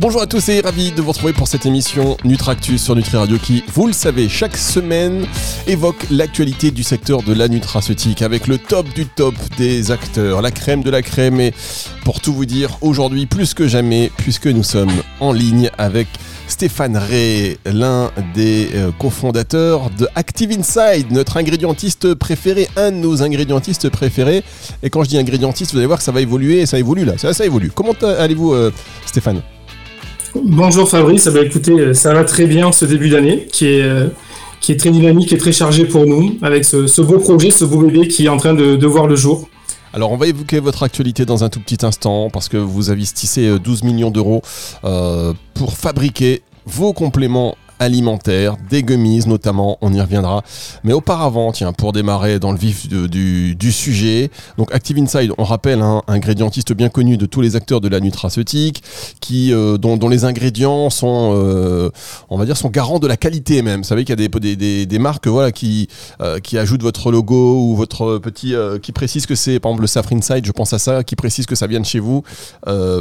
Bonjour à tous et ravi de vous retrouver pour cette émission Nutractus sur Nutri Radio qui, vous le savez, chaque semaine évoque l'actualité du secteur de la nutraceutique avec le top du top des acteurs, la crème de la crème et pour tout vous dire, aujourd'hui plus que jamais, puisque nous sommes en ligne avec Stéphane Ray, l'un des euh, cofondateurs de Active Inside, notre ingrédientiste préféré, un de nos ingrédientistes préférés. Et quand je dis ingrédientiste, vous allez voir que ça va évoluer, ça évolue là, ça, ça évolue. Comment allez-vous euh, Stéphane? Bonjour Fabrice, ça va écouter, ça va très bien ce début d'année qui est, euh, qui est très dynamique et très chargé pour nous avec ce, beau projet, ce beau bébé qui est en train de, voir le jour. Alors on va évoquer votre actualité dans un tout petit instant parce que vous investissez 12 euh, millions d'euros euh, pour fabriquer vos compléments alimentaire, des gummies notamment, on y reviendra. Mais auparavant, tiens, pour démarrer dans le vif du, sujet, donc Active Inside, on rappelle un ingrédientiste bien connu de tous les acteurs de la nutraceutique, qui, euh, dont, les ingrédients sont, euh, on va dire, sont garants de la qualité même. Vous savez qu'il y a des, des, des, marques voilà, qui, euh, qui ajoutent votre logo ou votre petit, qui précise que c'est, par exemple, le Safri Inside, je pense à ça, qui précise que ça vient de chez vous,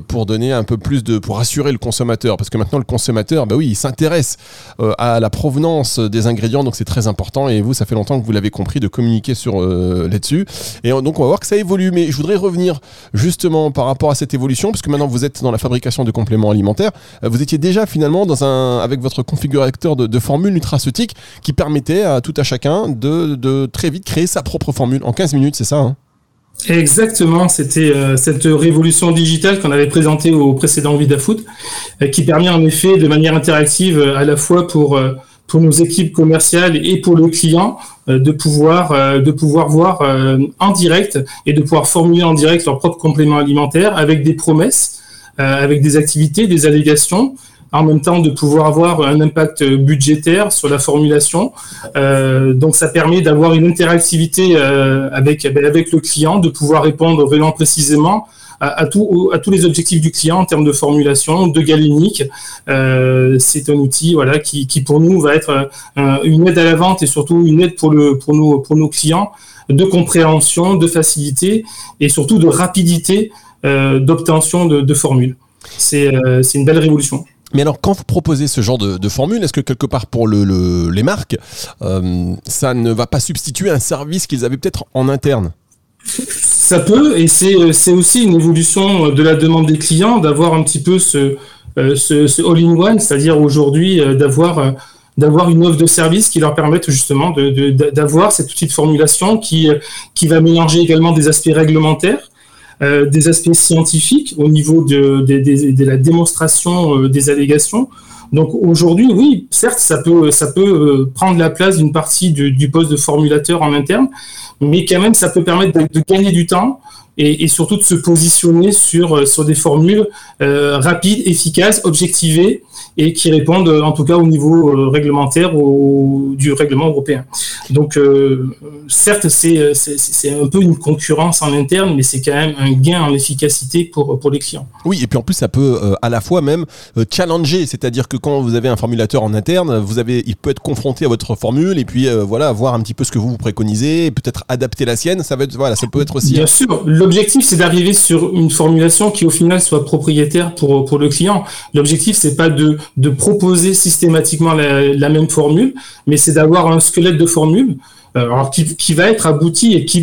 pour donner un peu plus de, pour rassurer le consommateur. Parce que maintenant, le consommateur, bah oui, il s'intéresse euh, à la provenance des ingrédients, donc c'est très important. Et vous, ça fait longtemps que vous l'avez compris de communiquer sur euh, là-dessus. Et donc on va voir que ça évolue. Mais je voudrais revenir justement par rapport à cette évolution, parce que maintenant vous êtes dans la fabrication de compléments alimentaires. Euh, vous étiez déjà finalement dans un avec votre configurateur de, de formules nutraceutiques qui permettait à tout à chacun de, de, très vite créer sa propre formule en 15 minutes, c'est ça hein? Exactement, c'était euh, cette révolution digitale qu'on avait présentée au précédent VidaFood, euh, qui permet en effet de manière interactive euh, à la fois pour pour nos équipes commerciales et pour le client de pouvoir de pouvoir voir en direct et de pouvoir formuler en direct leur propre complément alimentaire avec des promesses, avec des activités, des allégations en même temps de pouvoir avoir un impact budgétaire sur la formulation. Euh, donc ça permet d'avoir une interactivité euh, avec, avec le client, de pouvoir répondre vraiment précisément à, tout, à tous les objectifs du client en termes de formulation, de galénique. Euh, c'est un outil voilà, qui, qui, pour nous va être euh, une aide à la vente et surtout une aide pour, le, pour, nos, pour nos clients de compréhension, de facilité et surtout de rapidité euh, d'obtention de, de formules. C'est une belle révolution. Mais alors, quand vous proposez ce genre de, formule, est-ce que quelque part pour le, les marques, euh, ça ne va pas substituer un service qu'ils avaient peut-être en interne? Ça peut, et c'est aussi une évolution de la demande des clients d'avoir un petit peu ce, euh, all-in-one, c'est-à-dire aujourd'hui euh, d'avoir une offre de service qui leur permette justement d'avoir cette petite formulation qui, va mélanger également des aspects réglementaires, euh, des aspects scientifiques au niveau de, la démonstration euh, des allégations. Donc aujourd'hui, oui, certes, ça peut, euh, prendre la place d'une partie du, poste de formulateur en interne, mais quand même, ça peut permettre de, gagner du temps et, surtout de se positionner sur, des formules euh, rapides, efficaces, objectivées et qui répondent en tout cas au niveau euh, réglementaire au, du règlement européen. Donc euh, certes, c'est un peu une concurrence en interne, mais c'est quand même un gain en efficacité pour, pour les clients. Oui, et puis en plus, ça peut euh, à la fois même challenger, c'est-à-dire que quand vous avez un formulateur en interne, vous avez, il peut être confronté à votre formule et puis voilà, voir un petit peu ce que vous vous préconisez, peut-être adapter la sienne, ça, va être, voilà, ça peut être aussi... Bien sûr, l'objectif c'est d'arriver sur une formulation qui au final soit propriétaire pour, pour le client. L'objectif c'est pas de de proposer systématiquement la, même formule, mais c'est d'avoir un squelette de formule euh, qui, va être abouti et qui,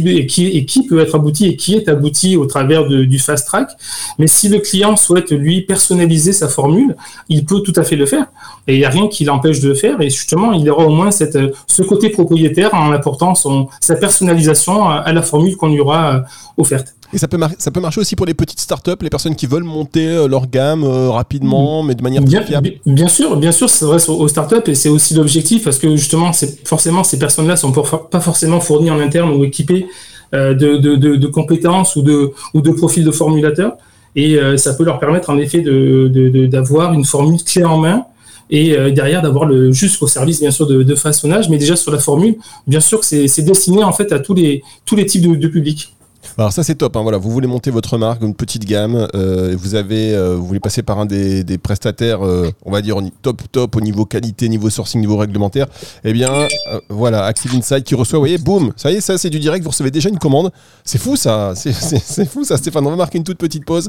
peut être abouti et qui est abouti au travers du fast track. Mais si le client souhaite lui personnaliser sa formule, il peut tout à fait le faire. Et il n'y a rien qui l'empêche de le faire. Et justement, il aura au moins ce côté propriétaire en apportant sa personnalisation à la formule qu'on lui aura euh, offerte. Et ça peut, ça peut marcher aussi pour les petites startups, les personnes qui veulent monter euh, leur gamme euh, rapidement, mais de manière bien, fiable. Bien sûr, bien sûr, c'est vrai aux startups et c'est aussi l'objectif parce que justement, forcément, ces personnes-là sont pas forcément fournies en interne ou équipées euh, de, de, de, compétences ou de, ou de profils de formulateurs. Et ça peut leur permettre en effet d'avoir une formule clé en main et derrière d'avoir le jusqu'au service bien sûr de, façonnage, mais déjà sur la formule, bien sûr que c'est destiné en fait à tous les tous les types de, de publics. Alors ça c'est top. Hein, voilà, vous voulez monter votre marque, une petite gamme. Euh, vous avez, euh, vous voulez passer par un des, prestataires, euh, on va dire top top au niveau qualité, niveau sourcing, niveau réglementaire. Eh bien, voilà, Active Insight qui reçoit. Vous voyez, boum, ça y est, ça c'est du direct. Vous recevez déjà une commande. C'est fou ça, c'est fou ça, Stéphane. On va marquer une toute petite pause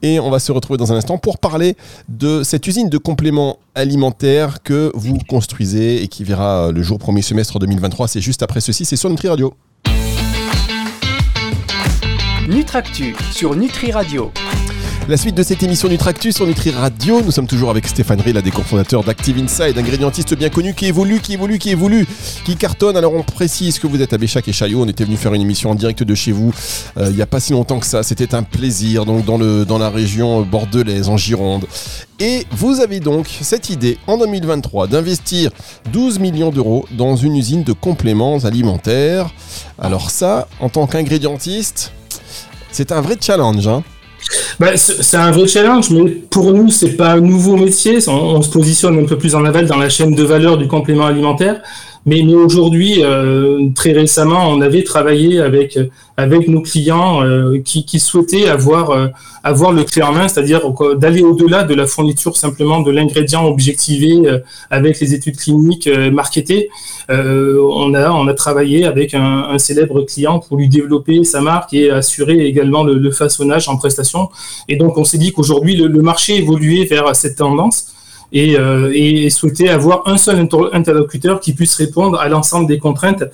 et on va se retrouver dans un instant pour parler de cette usine de compléments alimentaires que vous construisez et qui verra le jour premier semestre 2023. C'est juste après ceci. C'est sur Radio. Nutractu sur Nutri Radio. La suite de cette émission Nutractu sur Nutri Radio, nous sommes toujours avec Stéphane Rill, l'un des cofondateurs d'Active Inside, ingrédientiste bien connu qui évolue, qui évolue, qui évolue, qui cartonne. Alors on précise que vous êtes à Béchac et Chaillot, on était venu faire une émission en direct de chez vous euh, il n'y a pas si longtemps que ça, c'était un plaisir, donc dans, le, dans la région bordelaise, en Gironde. Et vous avez donc cette idée en 2023 d'investir 12 millions d'euros dans une usine de compléments alimentaires. Alors ça, en tant qu'ingrédientiste, c'est un vrai challenge. Hein. Bah, c'est un vrai challenge, mais pour nous, c'est pas un nouveau métier. On, se positionne un peu plus en aval dans la chaîne de valeur du complément alimentaire. Mais, aujourd'hui, euh, très récemment, on avait travaillé avec avec nos clients euh, qui, qui, souhaitaient avoir euh, avoir le clé en main, c'est-à-dire d'aller au-delà de la fourniture simplement de l'ingrédient objectivé euh, avec les études cliniques marketées. on a on a travaillé avec un, un, célèbre client pour lui développer sa marque et assurer également le, le façonnage en prestation. Et donc on s'est dit qu'aujourd'hui le, le marché évoluait vers cette tendance et, euh, et souhaiter avoir un seul interlocuteur qui puisse répondre à l'ensemble des contraintes,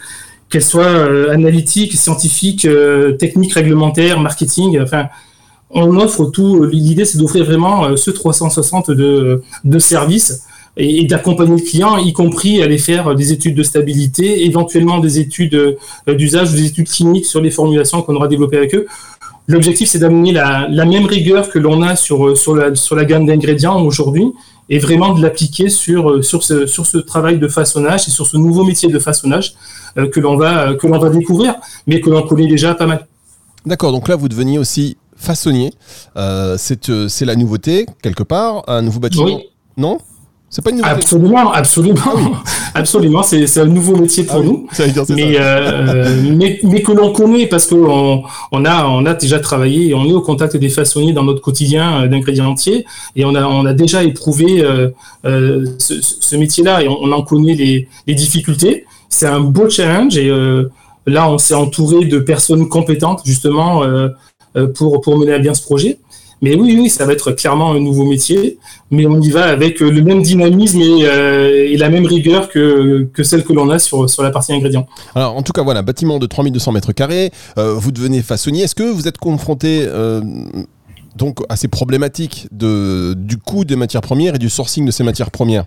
qu'elles soient euh, analytiques, scientifiques, euh, techniques, réglementaires, marketing. Enfin, on offre tout. L'idée, c'est d'offrir vraiment ce 360 de, services et, d'accompagner le client, y compris aller faire des études de stabilité, éventuellement des études d'usage, des études cliniques sur les formulations qu'on aura développées avec eux. L'objectif, c'est d'amener la, même rigueur que l'on a sur, sur la gamme d'ingrédients aujourd'hui, et vraiment de l'appliquer sur, euh, sur, ce, sur ce travail de façonnage et sur ce nouveau métier de façonnage euh, que l'on va, que l'on va découvrir, mais que l'on connaît déjà pas mal. D'accord, donc là vous deveniez aussi façonnier. Euh, c'est la nouveauté, quelque part, un nouveau bâtiment. Oui. Non? C'est pas une nouvelle Absolument, absolument, ah absolument. C'est un nouveau métier pour ah nous. mais, euh, mais, mais que l'on connaît parce qu'on on a on a déjà travaillé et on est au contact des façonniers dans notre quotidien euh, d'ingrédients entiers et on a on a déjà éprouvé euh, euh ce, ce métier-là et on, en connaît les, les difficultés. C'est un beau challenge et là on s'est entouré de personnes compétentes justement pour pour mener à bien ce projet. Mais oui, oui, ça va être clairement un nouveau métier, mais on y va avec le même dynamisme et, euh, la même rigueur que, celle que l'on a sur, sur la partie ingrédients. Alors, en tout cas, voilà, bâtiment de 3200 mètres carrés, euh, vous devenez façonnier. Est-ce que vous êtes confronté euh, donc à ces problématiques du coût des matières premières et du sourcing de ces matières premières?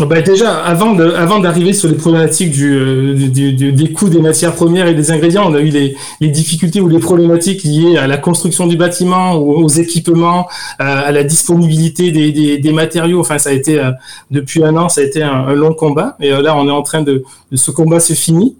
Bah déjà, avant de, avant d'arriver sur les problématiques du, du, des coûts des matières premières et des ingrédients, on a eu les, les, difficultés ou les problématiques liées à la construction du bâtiment, aux, équipements, à, la disponibilité des, des, des, matériaux. Enfin, ça a été euh, depuis un an, ça a été un, long combat. Et euh, là, on est en train de, de ce combat se finit.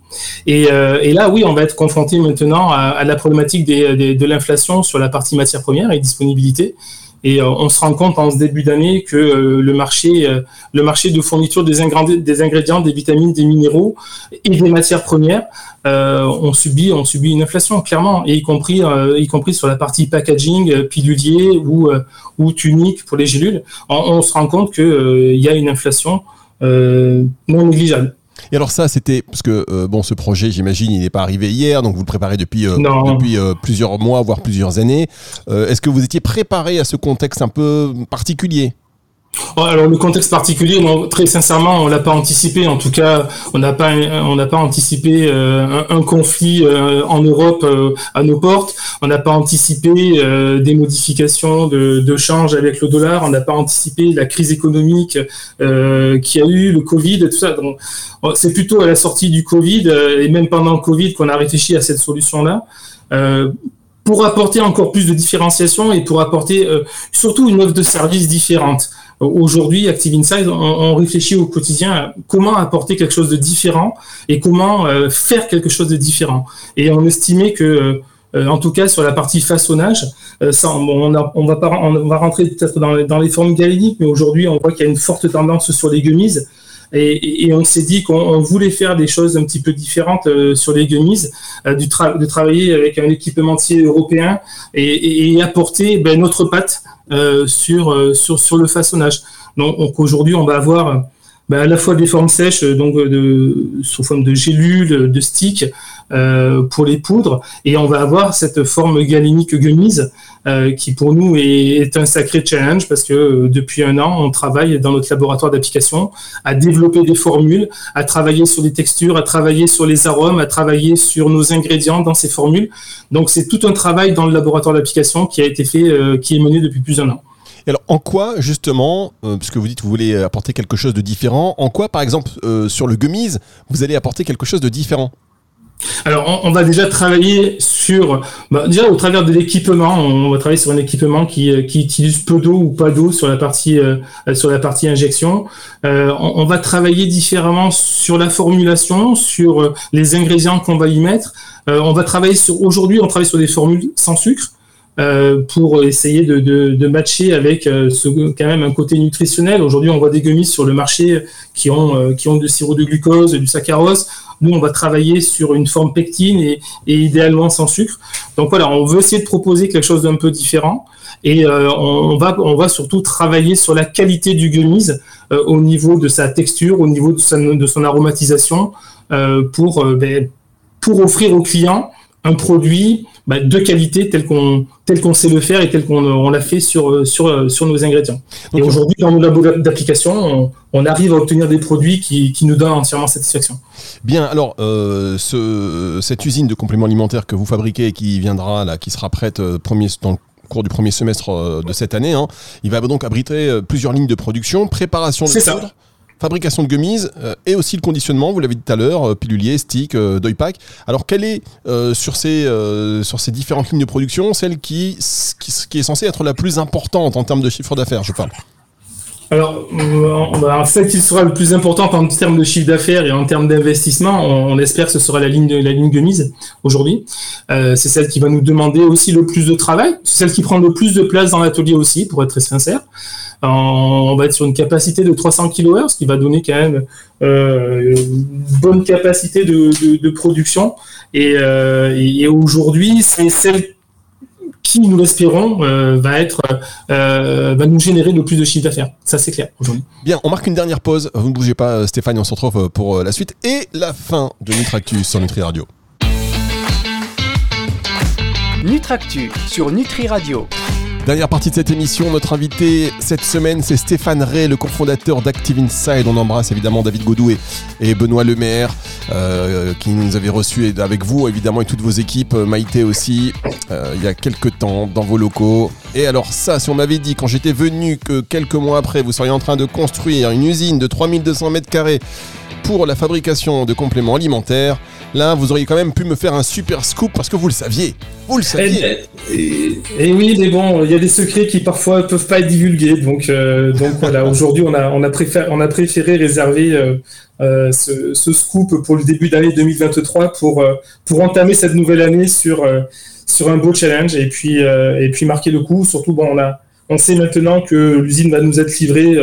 Et, euh, et, là, oui, on va être confronté maintenant à, à la problématique des, de l'inflation sur la partie matières premières et disponibilité. Et euh, on se rend compte en ce début d'année que euh, le marché, euh, le marché de fourniture des ingrédients, des vitamines, des minéraux et des matières premières ont subi, ont subi une inflation clairement, et y compris, y compris sur la partie packaging, pilulier ou ou tunique pour les gélules. On, on se rend compte qu'il y a une inflation non négligeable. Et alors ça, c'était parce que euh, bon, ce projet, j'imagine, il n'est pas arrivé hier, donc vous le préparez depuis euh, depuis euh, plusieurs mois, voire plusieurs années. Est-ce que vous étiez préparé à ce contexte un peu particulier? Alors le contexte particulier, très sincèrement, on l'a pas anticipé. En tout cas, on n'a pas on n'a pas anticipé euh, un, conflit euh, en Europe euh, à nos portes. On n'a pas anticipé des modifications de, change avec le dollar. On n'a pas anticipé la crise économique qui a eu, le Covid, tout ça. Donc, c'est plutôt à la sortie du Covid et même pendant le Covid qu'on a réfléchi à cette solution-là pour apporter encore plus de différenciation et pour apporter surtout une offre de services différente. Aujourd'hui, Active Insight, on, réfléchit au quotidien à comment apporter quelque chose de différent et comment euh, faire quelque chose de différent. Et on estimait que, euh, en tout cas sur la partie façonnage, euh, ça, on, va pas, on va rentrer peut-être dans, dans, les formes galéniques, mais aujourd'hui, on voit qu'il y a une forte tendance sur les gummies. Et, on s'est dit qu'on voulait faire des choses un petit peu différentes sur les gummies, du de travailler avec un équipementier européen et, apporter ben, notre patte sur, sur, sur le façonnage. Donc, aujourd'hui, on va avoir bah, à la fois des formes sèches, euh, donc euh, sous forme de gélules, de sticks euh, pour les poudres, et on va avoir cette forme galénique gummise euh, qui pour nous est, un sacré challenge parce que euh, depuis un an, on travaille dans notre laboratoire d'application à développer des formules, à travailler sur les textures, à travailler sur les arômes, à travailler sur nos ingrédients dans ces formules. Donc c'est tout un travail dans le laboratoire d'application qui a été fait, qui est mené depuis plus d'un an alors, en quoi, justement, euh, puisque vous dites que vous voulez apporter quelque chose de différent, en quoi, par exemple, euh, sur le gummies, vous allez apporter quelque chose de différent? Alors, on, va déjà travailler sur, bah, déjà au travers de l'équipement, on va travailler sur un équipement qui, euh, qui utilise peu d'eau ou pas d'eau sur la partie partie injection. on, va travailler différemment sur la formulation, sur les ingrédients qu'on va y mettre. on va travailler sur, aujourd'hui, on travaille sur des formules sans sucre. Euh, pour essayer de, matcher avec euh, ce, quand même un côté nutritionnel. Aujourd'hui, on voit des gummies sur le marché qui ont, euh, qui ont du sirop de glucose, du saccharose. Nous, on va travailler sur une forme pectine et, idéalement sans sucre. Donc voilà, on veut essayer de proposer quelque chose d'un peu différent. Et on, va, on va surtout travailler sur la qualité du gummies au niveau de sa texture, au niveau de, son aromatisation, pour, ben, pour offrir aux clients un produit bah, de qualité tel qu'on tel qu'on sait le faire et tel qu'on on l'a fait sur, sur, sur nos ingrédients. et aujourd'hui, dans nos labos d'application, on, arrive à obtenir des produits qui, qui nous donnent entièrement satisfaction. Bien, alors euh, ce, cette usine de compléments alimentaires que vous fabriquez et qui viendra là, qui sera prête euh, premier, dans le cours du premier semestre euh, de cette année, hein, il va donc abriter plusieurs lignes de production, préparation de poudre fabrication de gummies euh, et aussi le conditionnement, vous l'avez dit tout à l'heure, euh, pilulier, stick, euh, pack. Alors, quelle est sur, ces, sur ces différentes lignes de production celle qui, est censée être la plus importante en termes de chiffre d'affaires, je parle? Alors, bah, celle qui sera le plus importante en termes de chiffre d'affaires et en termes d'investissement, on, espère que ce sera la ligne de la ligne aujourd'hui. c'est celle qui va nous demander aussi le plus de travail. C'est celle qui prend le plus de place dans l'atelier aussi, pour être très sincère on va être sur une capacité de 300 kWh, ce qui va donner quand même euh, une bonne capacité de, production. Euh, et, aujourd'hui, c'est celle qui, nous l'espérons, euh, va être, va nous générer le plus de chiffre d'affaires. Ça, c'est clair aujourd'hui. Bien, on marque une dernière pause. Vous ne bougez pas, Stéphane, on se retrouve pour la suite et la fin de Nutractus sur Nutri Radio. Nutractus sur Nutri Radio. Dernière partie de cette émission, notre invité cette semaine, c'est Stéphane Ray, le cofondateur d'Active Inside. On embrasse évidemment David Godou et, Benoît Lemaire, euh, qui nous avait reçus avec vous évidemment et toutes vos équipes, Maïté aussi, euh, il y a quelques temps dans vos locaux. Et alors ça, si on m'avait dit quand j'étais venu que quelques mois après, vous seriez en train de construire une usine de 3200 mètres carrés pour la fabrication de compléments alimentaires, là, vous auriez quand même pu me faire un super scoop parce que vous le saviez. Vous le saviez. Et, oui, mais bon, il y a des secrets qui parfois ne peuvent pas être divulgués. Donc, euh, donc voilà, aujourd'hui, on a, on, a préféré, on a préféré réserver euh, euh, ce, scoop pour le début d'année 2023 pour, pour entamer cette nouvelle année sur, sur un beau challenge et puis, et puis marquer le coup. Surtout, bon, on, a, on sait maintenant que l'usine va nous être livrée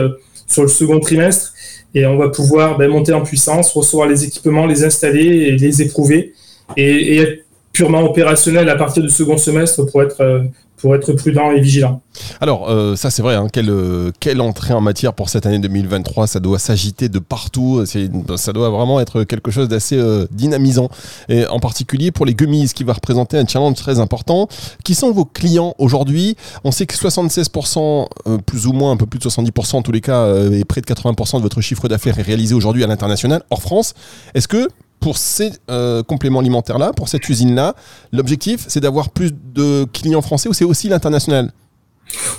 sur le second trimestre et on va pouvoir ben, monter en puissance, recevoir les équipements, les installer et les éprouver et, et être purement opérationnel à partir du second semestre pour être, pour être prudent et vigilant. Alors, euh, ça c'est vrai, hein, quelle, euh, quelle, entrée en matière pour cette année 2023, ça doit s'agiter de partout, ça doit vraiment être quelque chose d'assez dynamisant, et en particulier pour les gummies qui va représenter un challenge très important. Qui sont vos clients aujourd'hui? On sait que 76%, plus ou moins, un peu plus de 70% en tous les cas, et près de 80% de votre chiffre d'affaires est réalisé aujourd'hui à l'international, hors France. Est-ce que pour ces euh, compléments alimentaires-là, pour cette usine-là, l'objectif, c'est d'avoir plus de clients français ou c'est aussi l'international?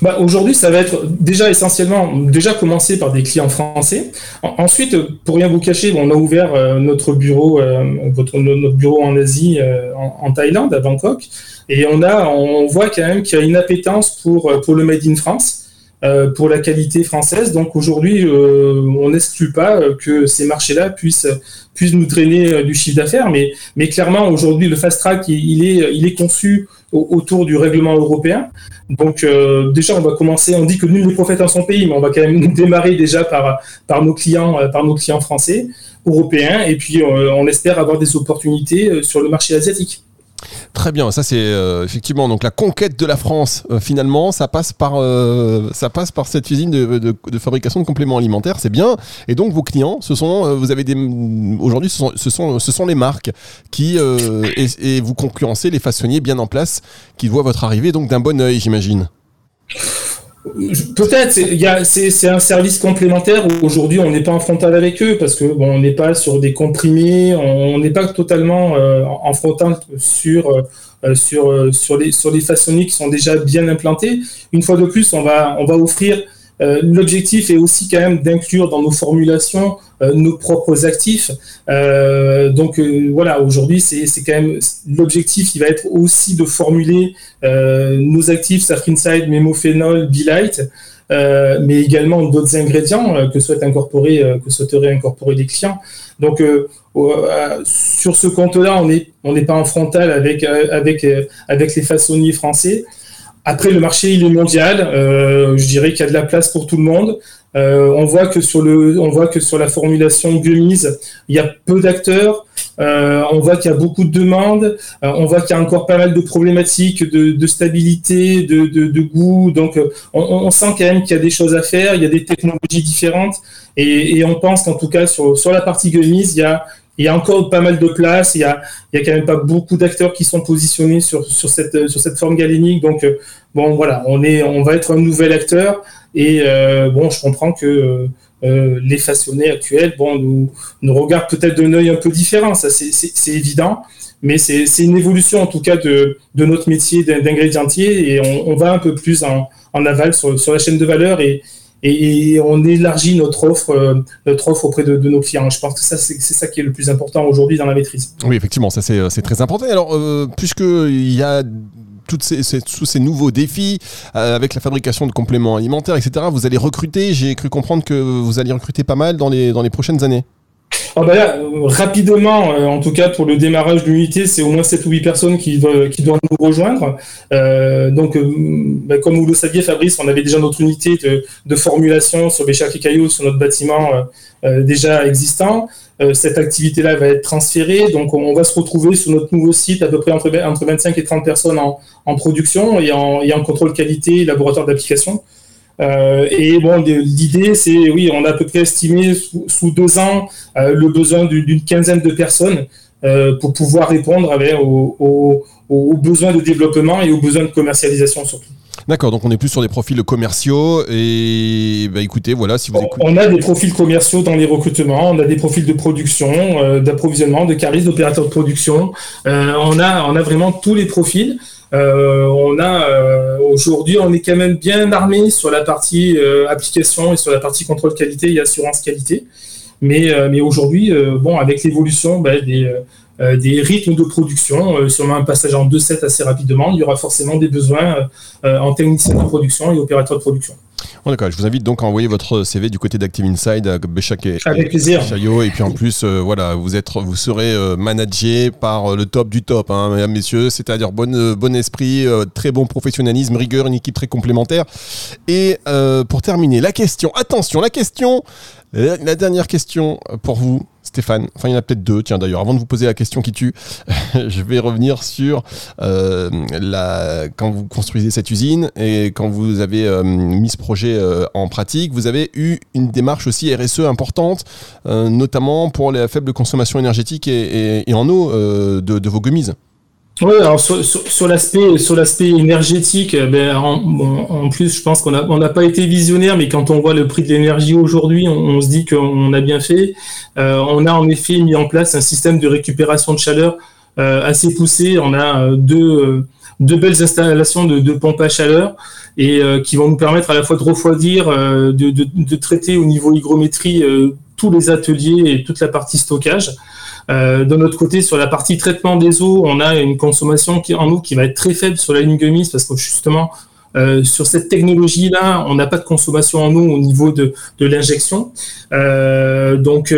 Bah, Aujourd'hui, ça va être déjà essentiellement, déjà commencer par des clients français. ensuite, pour rien vous cacher, on a ouvert euh, notre bureau, euh, votre, notre bureau en Asie, en, en, Thaïlande, à Bangkok, et on a, on voit quand même qu'il y a une appétence pour, pour le Made in France. Pour la qualité française. Donc aujourd'hui, on n'exclut pas que ces marchés-là puissent, puissent nous traîner du chiffre d'affaires, mais, mais clairement aujourd'hui le fast track il, est, il est conçu autour du règlement européen. Donc déjà on va commencer, on dit que nul n'est prophète en son pays, mais on va quand même démarrer déjà par, par nos clients, par nos clients français, européens, et puis on espère avoir des opportunités sur le marché asiatique. Très bien, ça c'est euh, effectivement donc la conquête de la France euh, finalement, ça passe par euh, ça passe par cette usine de, fabrication de compléments alimentaires, c'est bien. Et donc vos clients, ce sont vous avez des aujourd'hui ce sont, ce sont, ce sont les marques qui et, et, vous concurrencez les façonniers bien en place qui voient votre arrivée donc d'un bon œil, j'imagine. Peut-être, c'est un service complémentaire où aujourd'hui on n'est pas en frontal avec eux parce que bon, on n'est pas sur des comprimés, on n'est pas totalement euh, en frontal sur, euh, sur, euh, sur, les, sur les façonniers qui sont déjà bien implantés. Une fois de plus, on va, on va offrir l'objectif est aussi quand même d'inclure dans nos formulations euh, nos propres actifs. Euh, donc voilà, aujourd'hui, c'est quand même l'objectif, il va être aussi de formuler nos actifs Safrinside, Mémophénol, Bilight, mais également d'autres ingrédients que incorporer, que souhaiteraient incorporer les clients. Donc sur ce compte-là, on n'est on pas en frontal avec avec avec les façonniers français. Après, le marché, il est mondial. Euh, je dirais qu'il y a de la place pour tout le monde. Euh, on voit que sur le, on voit que sur la formulation gummies, il y a peu d'acteurs. Euh, on voit qu'il y a beaucoup de demandes. on voit qu'il y a encore pas mal de problématiques de, stabilité, de, goût. Donc, on, sent quand même qu'il y a des choses à faire. Il y a des technologies différentes. Et, on pense qu'en tout cas sur, sur la partie gummies, il y a, il y a encore pas mal de place. Il y a, quand même pas beaucoup d'acteurs qui sont positionnés sur, cette, forme galénique. Donc, euh, bon, voilà, on, est, on va être un nouvel acteur. Et euh, bon, je comprends que euh, les façonnés actuels bon, nous, regardent peut-être d'un œil un peu différent. Ça, c'est évident. Mais c'est une évolution, en tout cas, de, notre métier d'ingrédientier. Et on, va un peu plus en, aval sur, la chaîne de valeur. Et, on élargit notre offre, euh, notre offre auprès de, nos clients. Je pense que ça, c'est ça qui est le plus important aujourd'hui dans la maîtrise. Oui, effectivement, ça c'est euh, très important. Alors, euh, puisqu'il y a tous ces nouveaux défis avec la fabrication de compléments alimentaires, etc. Vous allez recruter, j'ai cru comprendre que vous allez recruter pas mal dans les prochaines années. Ah bah rapidement, euh, en tout cas pour le démarrage de l'unité, c'est au moins 7 ou 8 personnes qui, doivent, nous rejoindre. Euh, donc, euh, bah, comme vous le saviez, Fabrice, on avait déjà notre unité de, de formulation sur Béchac et Cailloux, sur notre bâtiment déjà existant. cette activité-là va être transférée, donc on va se retrouver sur notre nouveau site à peu près entre, entre 25 et 30 personnes en, en production et en, et en contrôle qualité, laboratoire d'application. Euh, et bon, l'idée, c'est, oui, on a à peu près estimé sous, deux ans euh, le besoin d'une quinzaine de personnes euh, pour pouvoir répondre avec, aux, besoins de développement et aux besoins de commercialisation surtout. D'accord, donc on est plus sur des profils commerciaux et bah, écoutez, voilà, si vous écoutez. On a des profils commerciaux dans les recrutements, on a des profils de production, d'approvisionnement, de caristes, d'opérateurs de production. on, a, on a vraiment tous les profils. Euh, on a euh, aujourd'hui, on est quand même bien armé sur la partie euh, application et sur la partie contrôle qualité et assurance qualité. Mais, aujourd'hui, bon, avec l'évolution ben, des, rythmes de production, sur un passage en 2.7 assez rapidement, il y aura forcément des besoins en technicien de production et opérateur de production. D'accord. Je vous invite donc à envoyer votre CV du côté d'Active Inside à Béchac et, Avec plaisir. Et puis en plus, euh, voilà, vous, êtes, vous serez euh, managé par euh, le top du top, hein, mesdames, messieurs. C'est-à-dire bon, bon esprit, très bon professionnalisme, rigueur, une équipe très complémentaire. Et pour terminer, la question, attention, la question, la dernière question pour vous. Stéphane, enfin il y en a peut-être deux, tiens d'ailleurs, avant de vous poser la question qui tue, je vais revenir sur euh, la, quand vous construisez cette usine et quand vous avez euh, mis ce projet euh, en pratique, vous avez eu une démarche aussi RSE importante, notamment pour la faible consommation énergétique et, en eau de, de vos gummies. Oui, alors sur, l'aspect sur l'aspect énergétique, ben, en, plus, je pense qu'on n'a on pas été visionnaire, mais quand on voit le prix de l'énergie aujourd'hui, on, se dit qu'on a bien fait. Euh, on a en effet mis en place un système de récupération de chaleur euh, assez poussé. On a euh, deux, deux belles installations de, de pompes à chaleur et qui vont nous permettre à la fois de refroidir, de, de, de traiter au niveau hygrométrie tous les ateliers et toute la partie stockage. Euh, de notre côté, sur la partie traitement des eaux, on a une consommation en eau qui va être très faible sur la ligne Gumis parce que justement, sur cette technologie-là, on n'a pas de consommation en eau au niveau de, de l'injection. donc,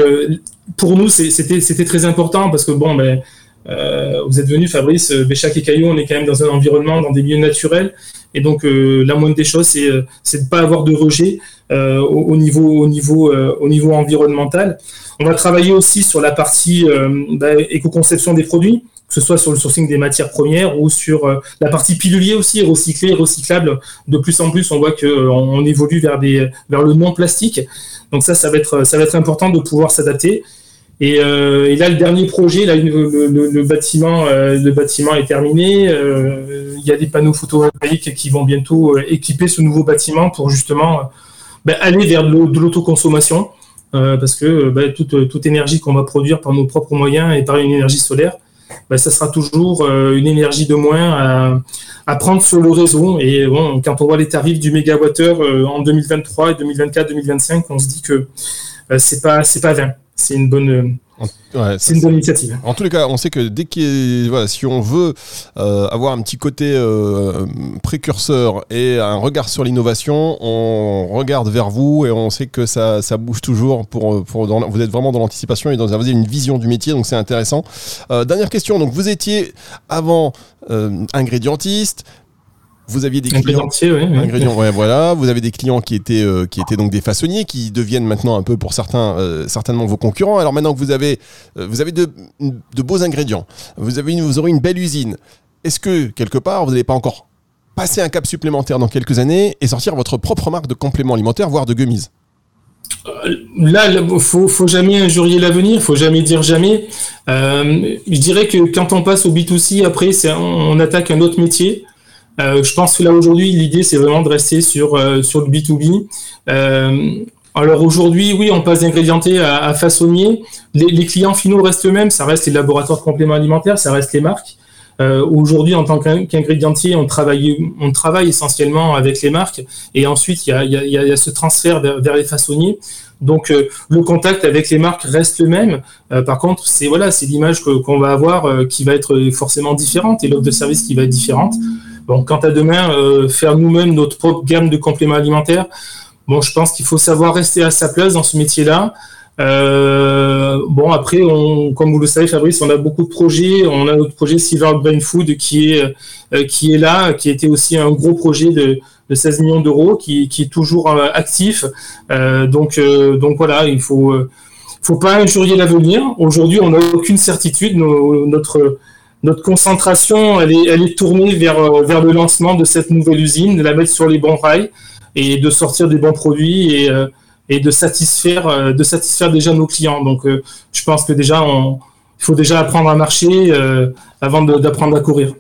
pour nous, c'était très important parce que bon, ben, vous êtes venu, Fabrice, Béchac et Caillou, on est quand même dans un environnement, dans des milieux naturels. Et donc, la moindre des choses, c'est de ne pas avoir de rejet au, niveau, au, niveau, au niveau environnemental. On va travailler aussi sur la partie ben, éco-conception des produits que ce soit sur le sourcing des matières premières ou sur euh, la partie pilulier aussi, recyclé, recyclable. De plus en plus, on voit qu'on euh, on évolue vers, des, vers le non plastique. Donc ça, ça va être, ça va être important de pouvoir s'adapter. Et, euh, là, le dernier projet, là, le, bâtiment, le bâtiment est terminé. il y a des panneaux photovoltaïques qui vont bientôt équiper ce nouveau bâtiment pour justement ben, aller vers de l'autoconsommation. parce que ben, toute, énergie qu'on va produire par nos propres moyens et par une énergie solaire, ben, ça sera toujours euh, une énergie de moins à, prendre sur le réseau. Et bon, quand on voit les tarifs du mégawattheure euh, en 2023 et 2024, 2025, on se dit que euh, c'est pas c'est pas vain. C'est une bonne c'est une bonne initiative. En tous les cas, on sait que dès qu'il voilà, si on veut euh, avoir un petit côté euh, précurseur et un regard sur l'innovation, on regarde vers vous et on sait que ça, ça bouge toujours. Pour, pour vous êtes vraiment dans l'anticipation et dans, vous avez une vision du métier, donc c'est intéressant. Euh, dernière question. Donc vous étiez avant ingrédientiste, vous aviez des clients, ingrédients, ouais, voilà. Vous avez des clients qui étaient euh, qui étaient donc des façonniers, qui deviennent maintenant un peu pour certains euh, certainement vos concurrents. Alors maintenant que vous avez euh, vous avez de, de, beaux ingrédients, vous avez une, vous aurez une belle usine. Est-ce que quelque part vous n'allez pas encore passer un cap supplémentaire dans quelques années et sortir votre propre marque de compléments alimentaires, voire de gummies? Là, il faut, faut jamais injurier l'avenir, faut jamais dire jamais. je dirais que quand on passe au B2C, après, on attaque un autre métier. Euh, je pense que là aujourd'hui, l'idée c'est vraiment de rester sur euh, sur le B2B. Euh, alors aujourd'hui, oui, on passe d'ingrédienté à, façonnier. Les, clients finaux restent eux-mêmes, ça reste les laboratoires de compléments alimentaires, ça reste les marques. Aujourd'hui, en tant qu'ingrédientier, on travaille, essentiellement avec les marques, et ensuite il y a, ce transfert vers, les façonniers. Donc le contact avec les marques reste le même. Par contre, c'est voilà, c'est l'image qu'on va avoir qui va être forcément différente et l'offre de service qui va être différente. Bon, quant à demain, euh, faire nous-mêmes notre propre gamme de compléments alimentaires, bon, je pense qu'il faut savoir rester à sa place dans ce métier-là. Euh, bon, après, on, comme vous le savez, Fabrice, on a beaucoup de projets. On a notre projet Silver Brain Food qui est, euh, qui est là, qui était aussi un gros projet de, de 16 millions d'euros, qui, qui, est toujours euh, actif. Euh, donc, donc voilà, il faut, faut pas injurier l'avenir. Aujourd'hui, on n'a aucune certitude. Notre notre concentration, elle est, tournée vers, euh, vers le lancement de cette nouvelle usine, de la mettre sur les bons rails et de sortir des bons produits et, euh, de satisfaire, euh, de satisfaire déjà nos clients. Donc, je pense que déjà, il faut déjà apprendre à marcher avant d'apprendre à courir.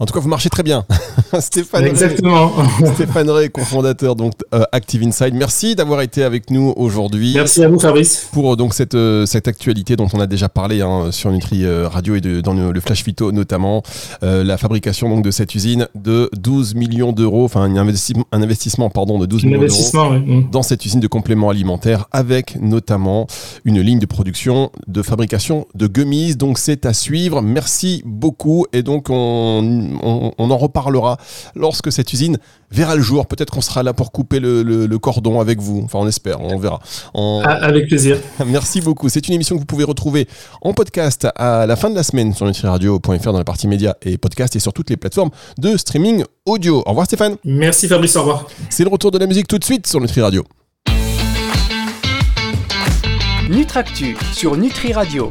En tout cas, vous marchez très bien. Stéphane Exactement. Ray, Stéphane Ray, cofondateur donc euh, Active Inside. Merci d'avoir été avec nous aujourd'hui. Merci à vous, Fabrice. Pour euh, donc cette, euh, cette actualité dont on a déjà parlé hein, sur Nutri Radio et de, dans le, Flash Phyto notamment, la fabrication donc de cette usine de 12 millions d'euros, enfin un investissement, un investissement pardon de 12 millions d'euros oui. dans cette usine de compléments alimentaires avec notamment une ligne de production de fabrication de gummies. Donc c'est à suivre. Merci beaucoup et donc on on, en reparlera lorsque cette usine verra le jour. Peut-être qu'on sera là pour couper le, cordon avec vous. Enfin, on espère, on verra. Ah, avec plaisir. Merci beaucoup. C'est une émission que vous pouvez retrouver en podcast à la fin de la semaine sur nutriradio.fr dans la partie médias et podcast et sur toutes les plateformes de streaming audio. Au revoir Stéphane. Merci Fabrice, au revoir. C'est le retour de la musique tout de suite sur Nutri Radio. Nutractu sur Nutri Radio.